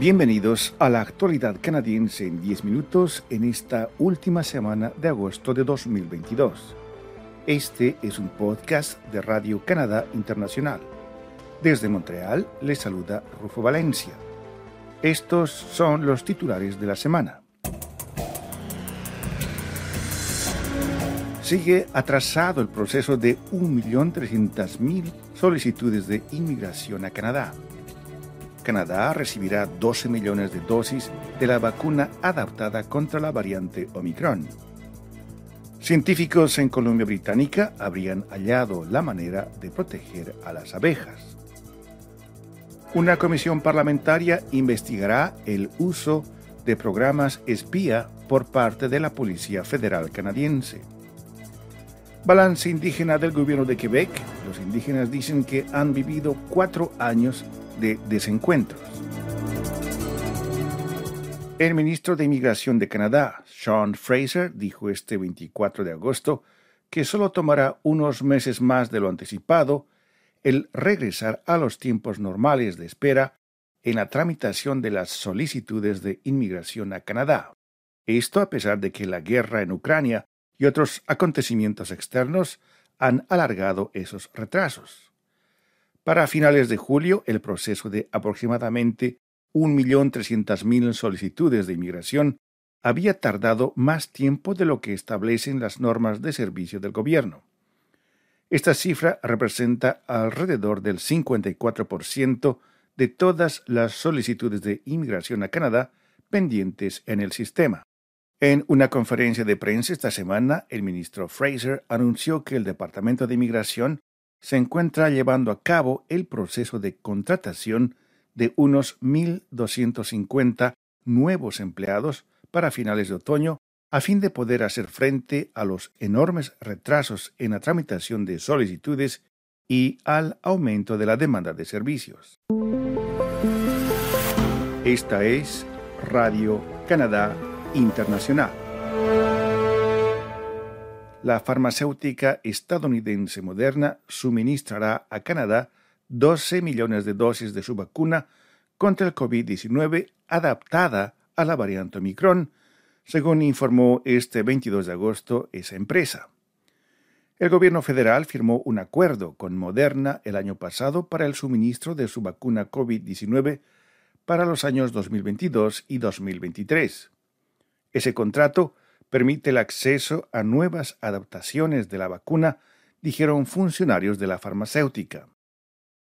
Bienvenidos a la actualidad canadiense en 10 minutos en esta última semana de agosto de 2022. Este es un podcast de Radio Canadá Internacional. Desde Montreal les saluda Rufo Valencia. Estos son los titulares de la semana. Sigue atrasado el proceso de 1.300.000 solicitudes de inmigración a Canadá. Canadá recibirá 12 millones de dosis de la vacuna adaptada contra la variante Omicron. Científicos en Columbia Británica habrían hallado la manera de proteger a las abejas. Una comisión parlamentaria investigará el uso de programas espía por parte de la Policía Federal Canadiense. Balance indígena del gobierno de Quebec. Los indígenas dicen que han vivido cuatro años de desencuentros. El ministro de Inmigración de Canadá, Sean Fraser, dijo este 24 de agosto que solo tomará unos meses más de lo anticipado el regresar a los tiempos normales de espera en la tramitación de las solicitudes de inmigración a Canadá. Esto a pesar de que la guerra en Ucrania y otros acontecimientos externos han alargado esos retrasos. Para finales de julio, el proceso de aproximadamente 1.300.000 solicitudes de inmigración había tardado más tiempo de lo que establecen las normas de servicio del gobierno. Esta cifra representa alrededor del 54% de todas las solicitudes de inmigración a Canadá pendientes en el sistema. En una conferencia de prensa esta semana, el ministro Fraser anunció que el Departamento de Inmigración se encuentra llevando a cabo el proceso de contratación de unos 1.250 nuevos empleados para finales de otoño a fin de poder hacer frente a los enormes retrasos en la tramitación de solicitudes y al aumento de la demanda de servicios. Esta es Radio Canadá Internacional. La farmacéutica estadounidense Moderna suministrará a Canadá 12 millones de dosis de su vacuna contra el COVID-19 adaptada a la variante Omicron, según informó este 22 de agosto esa empresa. El gobierno federal firmó un acuerdo con Moderna el año pasado para el suministro de su vacuna COVID-19 para los años 2022 y 2023. Ese contrato permite el acceso a nuevas adaptaciones de la vacuna, dijeron funcionarios de la farmacéutica.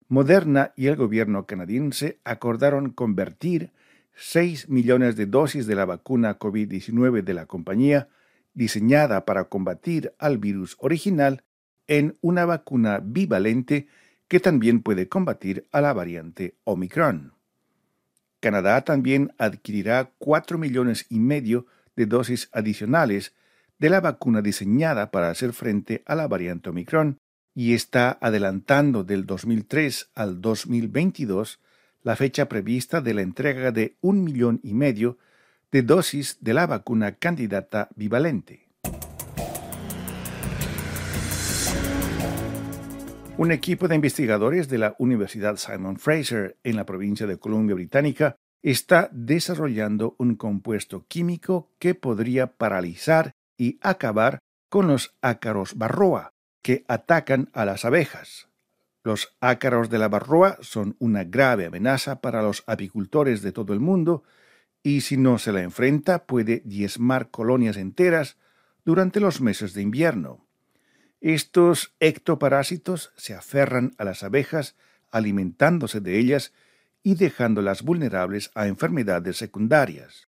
Moderna y el gobierno canadiense acordaron convertir 6 millones de dosis de la vacuna COVID-19 de la compañía, diseñada para combatir al virus original, en una vacuna bivalente que también puede combatir a la variante Omicron. Canadá también adquirirá 4 millones y medio de dosis adicionales de la vacuna diseñada para hacer frente a la variante Omicron y está adelantando del 2003 al 2022 la fecha prevista de la entrega de un millón y medio de dosis de la vacuna candidata bivalente. Un equipo de investigadores de la Universidad Simon Fraser en la provincia de Columbia Británica está desarrollando un compuesto químico que podría paralizar y acabar con los ácaros barroa, que atacan a las abejas. Los ácaros de la barroa son una grave amenaza para los apicultores de todo el mundo y si no se la enfrenta puede diezmar colonias enteras durante los meses de invierno. Estos ectoparásitos se aferran a las abejas alimentándose de ellas y dejándolas vulnerables a enfermedades secundarias.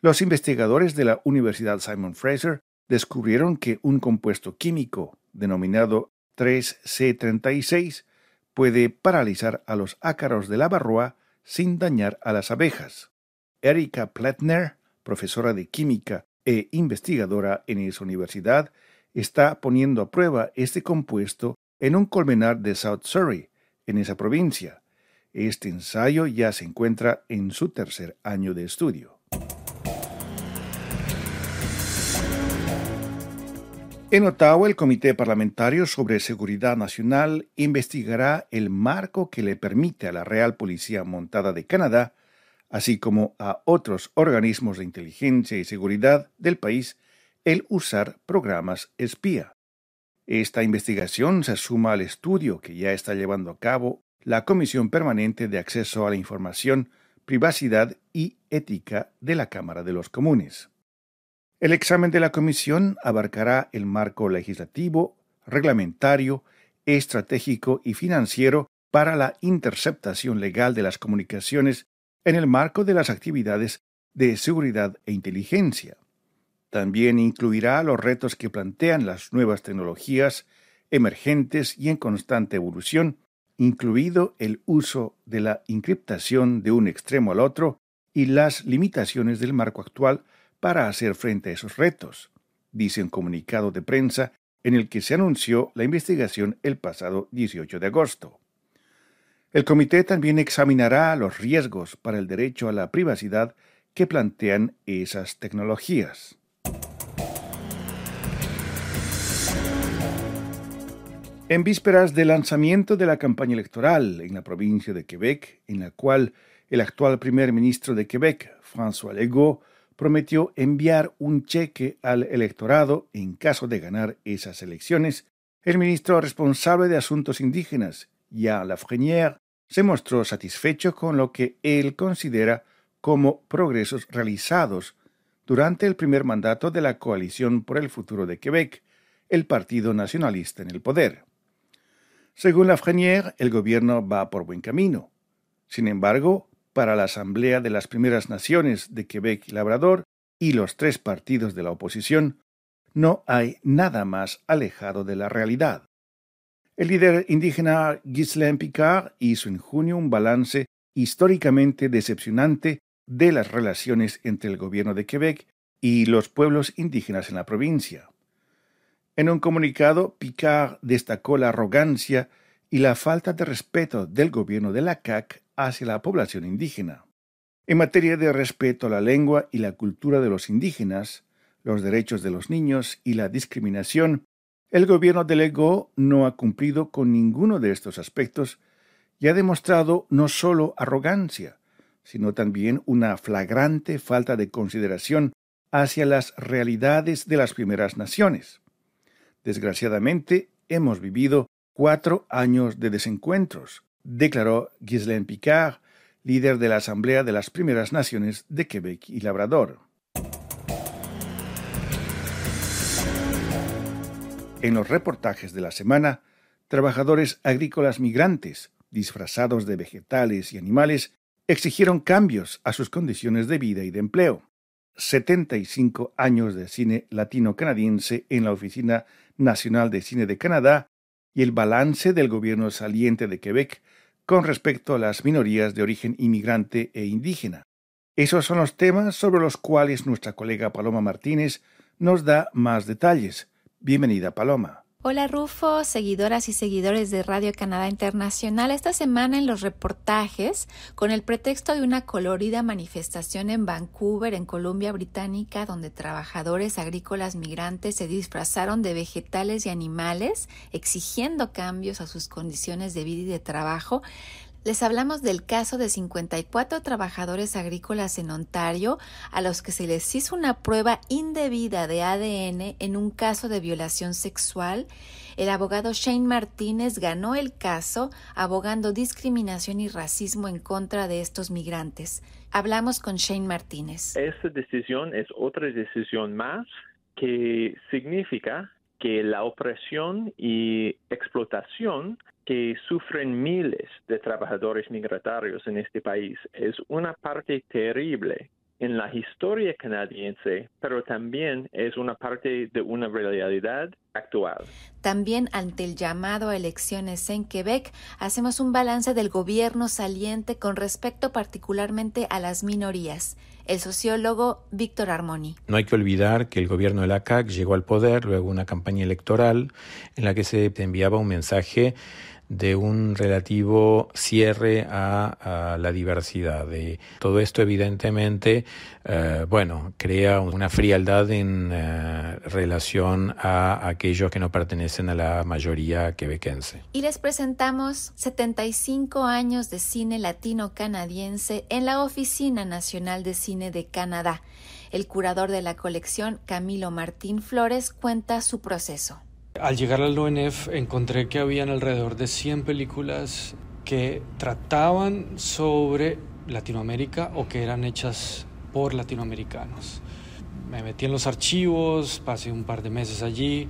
Los investigadores de la Universidad Simon Fraser descubrieron que un compuesto químico denominado 3C36 puede paralizar a los ácaros de la barroa sin dañar a las abejas. Erika Pletner, profesora de química e investigadora en esa universidad, está poniendo a prueba este compuesto en un colmenar de South Surrey, en esa provincia. Este ensayo ya se encuentra en su tercer año de estudio. En Ottawa, el Comité Parlamentario sobre Seguridad Nacional investigará el marco que le permite a la Real Policía Montada de Canadá así como a otros organismos de inteligencia y seguridad del país el usar programas espía. Esta investigación se suma al estudio que ya está llevando a cabo la Comisión Permanente de Acceso a la Información, Privacidad y Ética de la Cámara de los Comunes. El examen de la Comisión abarcará el marco legislativo, reglamentario, estratégico y financiero para la interceptación legal de las comunicaciones en el marco de las actividades de seguridad e inteligencia. También incluirá los retos que plantean las nuevas tecnologías emergentes y en constante evolución, incluido el uso de la encriptación de un extremo al otro y las limitaciones del marco actual para hacer frente a esos retos, dice un comunicado de prensa en el que se anunció la investigación el pasado 18 de agosto. El comité también examinará los riesgos para el derecho a la privacidad que plantean esas tecnologías. En vísperas del lanzamiento de la campaña electoral en la provincia de Quebec, en la cual el actual primer ministro de Quebec, François Legault, prometió enviar un cheque al electorado en caso de ganar esas elecciones, el ministro responsable de Asuntos Indígenas, Jean Lafrenière, se mostró satisfecho con lo que él considera como progresos realizados durante el primer mandato de la Coalición por el Futuro de Quebec, el Partido Nacionalista en el poder. Según Lafrenière, el gobierno va por buen camino. Sin embargo, para la Asamblea de las Primeras Naciones de Quebec y Labrador y los tres partidos de la oposición, no hay nada más alejado de la realidad. El líder indígena Ghislain Picard hizo en junio un balance históricamente decepcionante de las relaciones entre el gobierno de Quebec y los pueblos indígenas en la provincia. En un comunicado, Picard destacó la arrogancia y la falta de respeto del gobierno de la CAC hacia la población indígena. En materia de respeto a la lengua y la cultura de los indígenas, los derechos de los niños y la discriminación, el gobierno de Lego no ha cumplido con ninguno de estos aspectos y ha demostrado no solo arrogancia, sino también una flagrante falta de consideración hacia las realidades de las primeras naciones. Desgraciadamente, hemos vivido cuatro años de desencuentros, declaró Ghislaine Picard, líder de la Asamblea de las Primeras Naciones de Quebec y Labrador. En los reportajes de la semana, trabajadores agrícolas migrantes, disfrazados de vegetales y animales, exigieron cambios a sus condiciones de vida y de empleo. 75 años de cine latino-canadiense en la Oficina Nacional de Cine de Canadá y el balance del gobierno saliente de Quebec con respecto a las minorías de origen inmigrante e indígena. Esos son los temas sobre los cuales nuestra colega Paloma Martínez nos da más detalles. Bienvenida, Paloma. Hola Rufo, seguidoras y seguidores de Radio Canadá Internacional. Esta semana en los reportajes, con el pretexto de una colorida manifestación en Vancouver, en Columbia Británica, donde trabajadores agrícolas migrantes se disfrazaron de vegetales y animales, exigiendo cambios a sus condiciones de vida y de trabajo, les hablamos del caso de 54 trabajadores agrícolas en Ontario a los que se les hizo una prueba indebida de ADN en un caso de violación sexual. El abogado Shane Martínez ganó el caso abogando discriminación y racismo en contra de estos migrantes. Hablamos con Shane Martínez. Esta decisión es otra decisión más que significa que la opresión y explotación que sufren miles de trabajadores migratorios en este país es una parte terrible en la historia canadiense, pero también es una parte de una realidad actual. También ante el llamado a elecciones en Quebec, hacemos un balance del gobierno saliente con respecto particularmente a las minorías. El sociólogo Víctor Armoni. No hay que olvidar que el gobierno de la CAC llegó al poder luego de una campaña electoral en la que se enviaba un mensaje de un relativo cierre a, la diversidad. De todo esto evidentemente, eh, bueno, crea una frialdad en eh, relación a aquellos que no pertenecen a la mayoría quebequense. Y les presentamos 75 años de cine latino canadiense en la Oficina Nacional de Cine de Canadá. El curador de la colección, Camilo Martín Flores, cuenta su proceso. Al llegar al ONF encontré que habían alrededor de 100 películas que trataban sobre Latinoamérica o que eran hechas por latinoamericanos. Me metí en los archivos, pasé un par de meses allí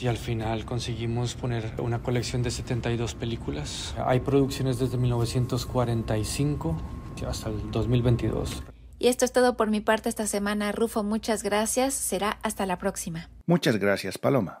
y al final conseguimos poner una colección de 72 películas. Hay producciones desde 1945 hasta el 2022. Y esto es todo por mi parte esta semana. Rufo, muchas gracias. Será hasta la próxima. Muchas gracias, Paloma.